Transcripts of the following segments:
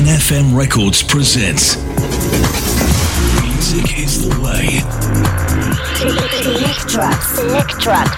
NFM Records presents Music is the Way. Select track.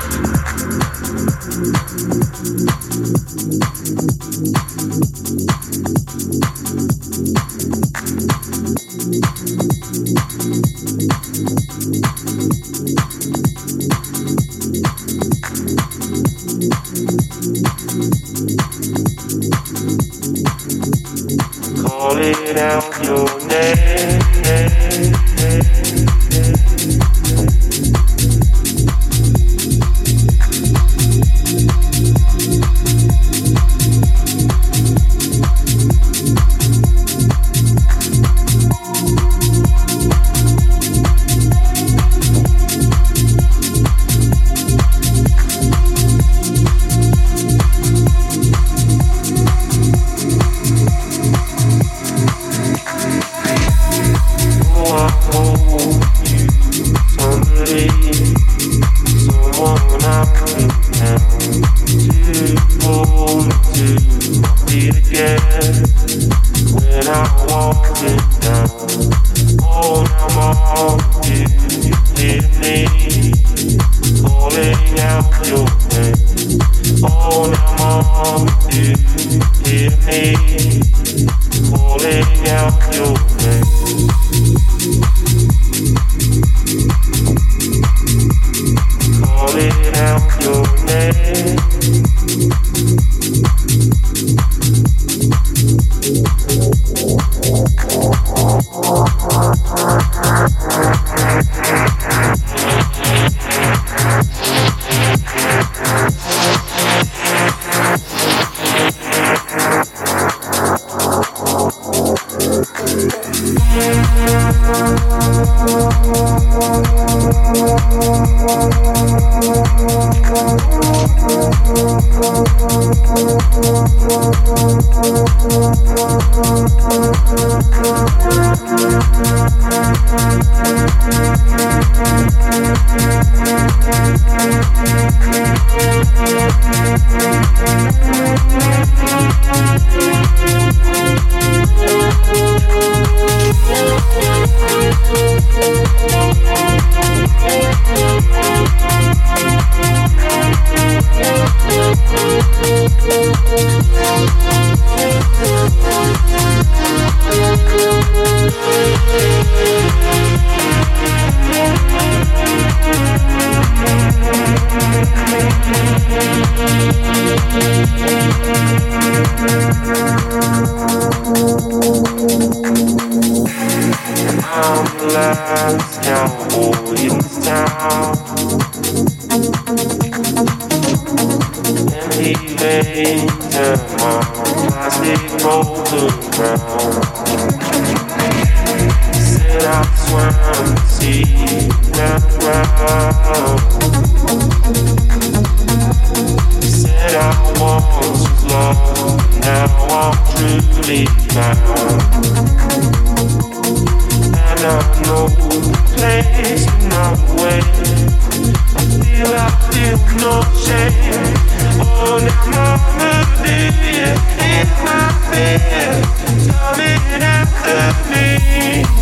coming after me.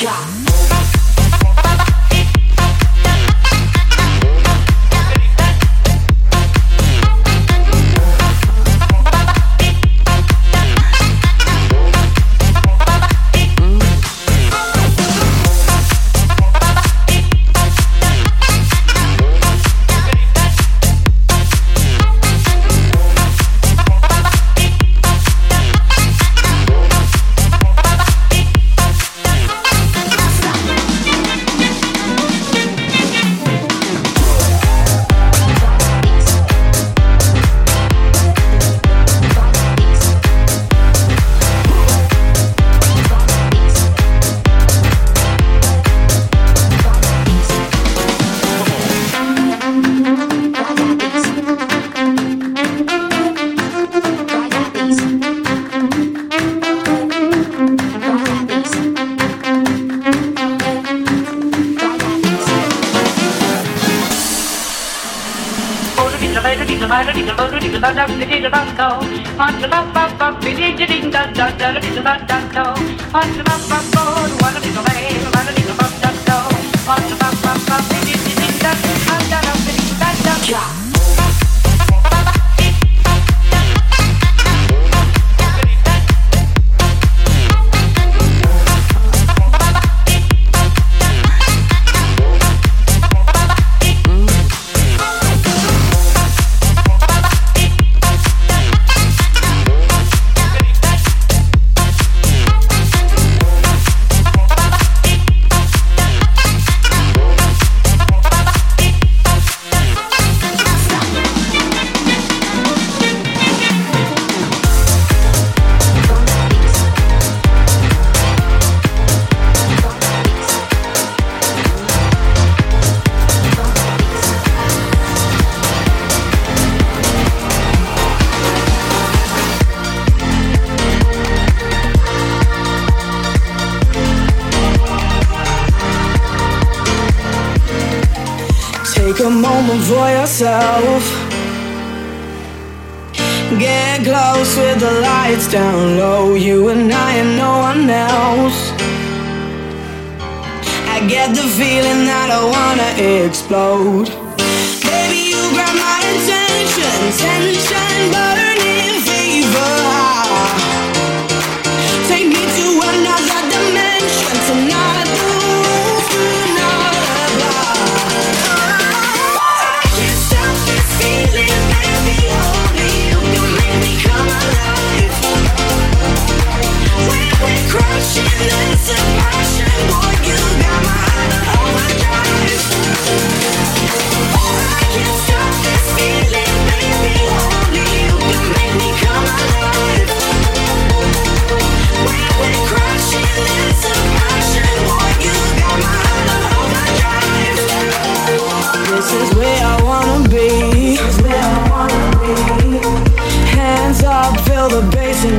Yeah. yourself. Get close with the lights down low, you and I and no one else. I get the feeling that I wanna explode.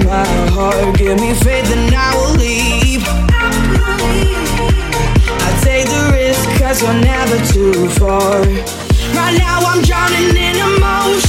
my heart. Give me faith and I will leave. I take the risk cause you're never too far. Right now I'm drowning in emotion.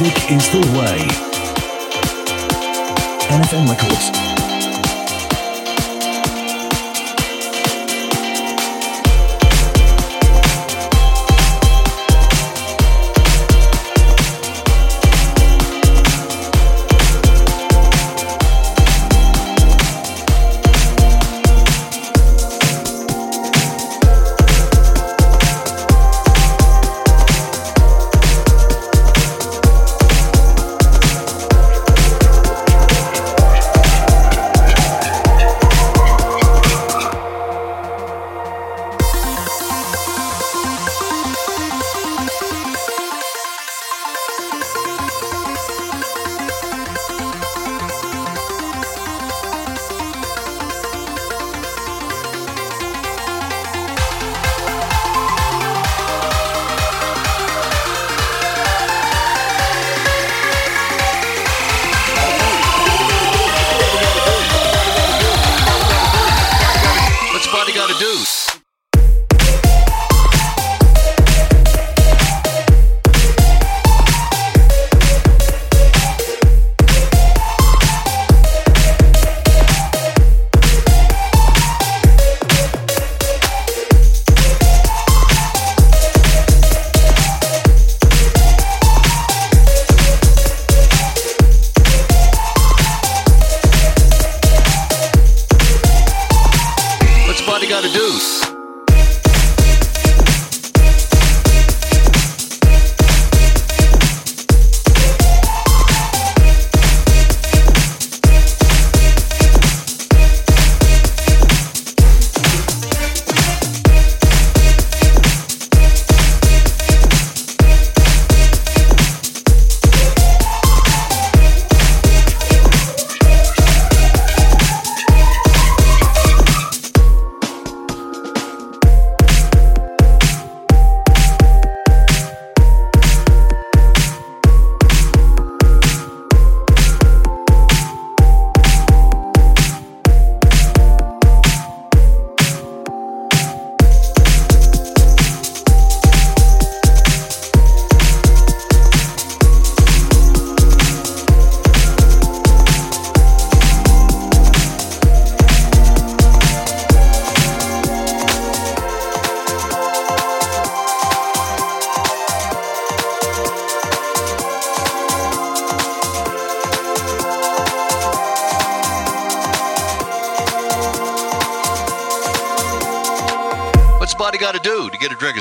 Music is the way. NFM Records.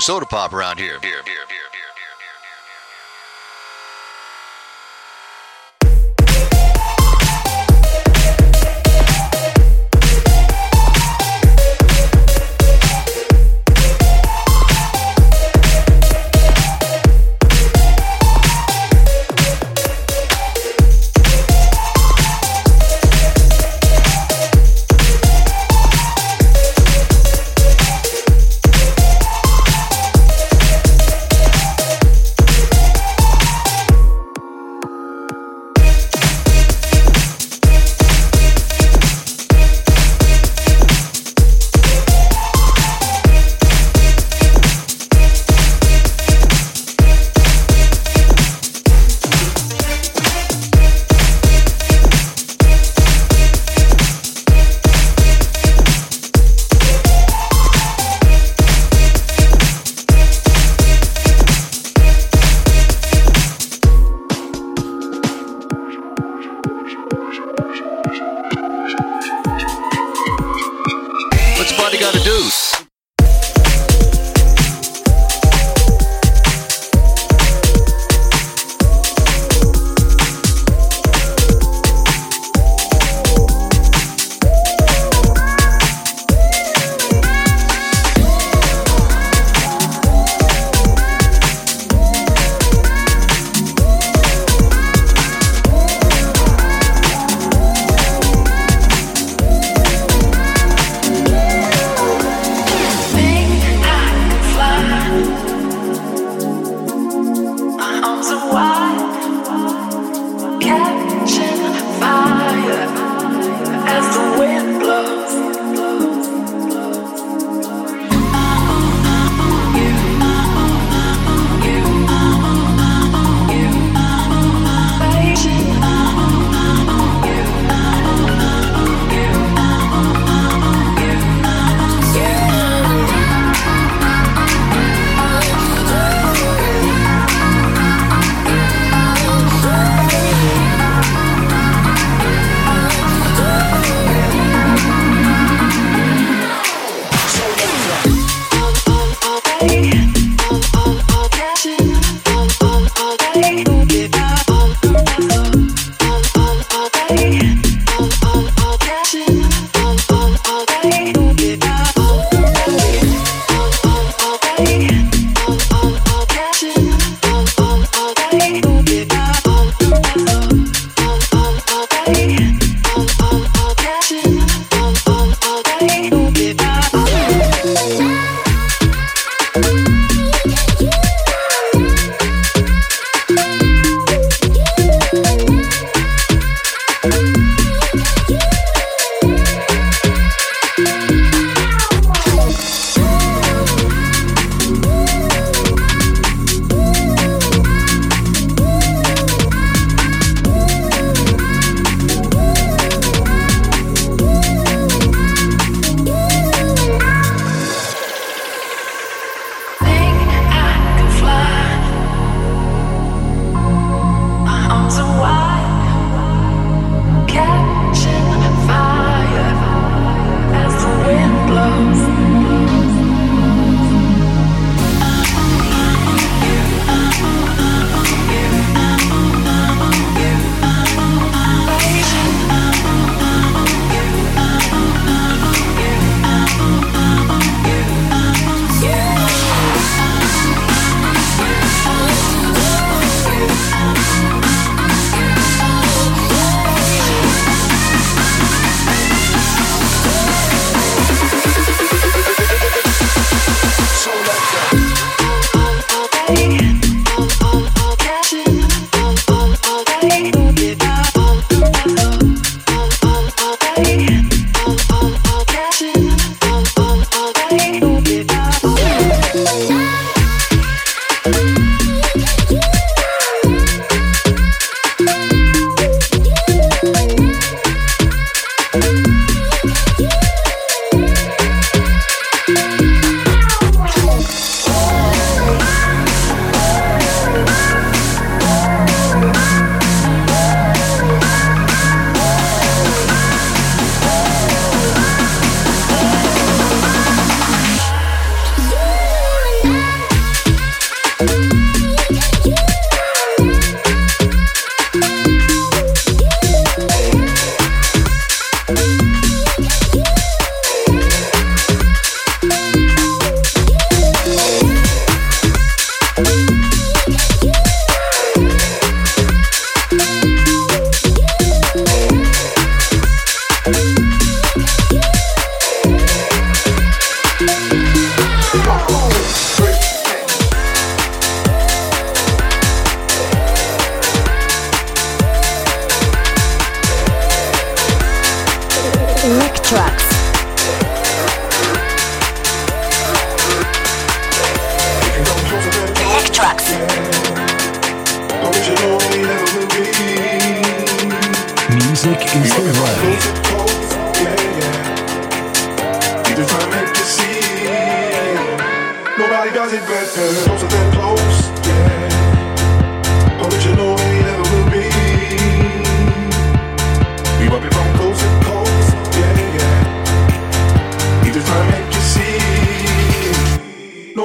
Soda pop around here. Here,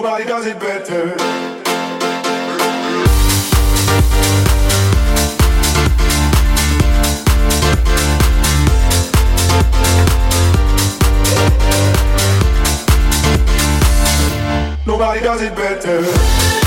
Nobody does it better. Nobody does it better.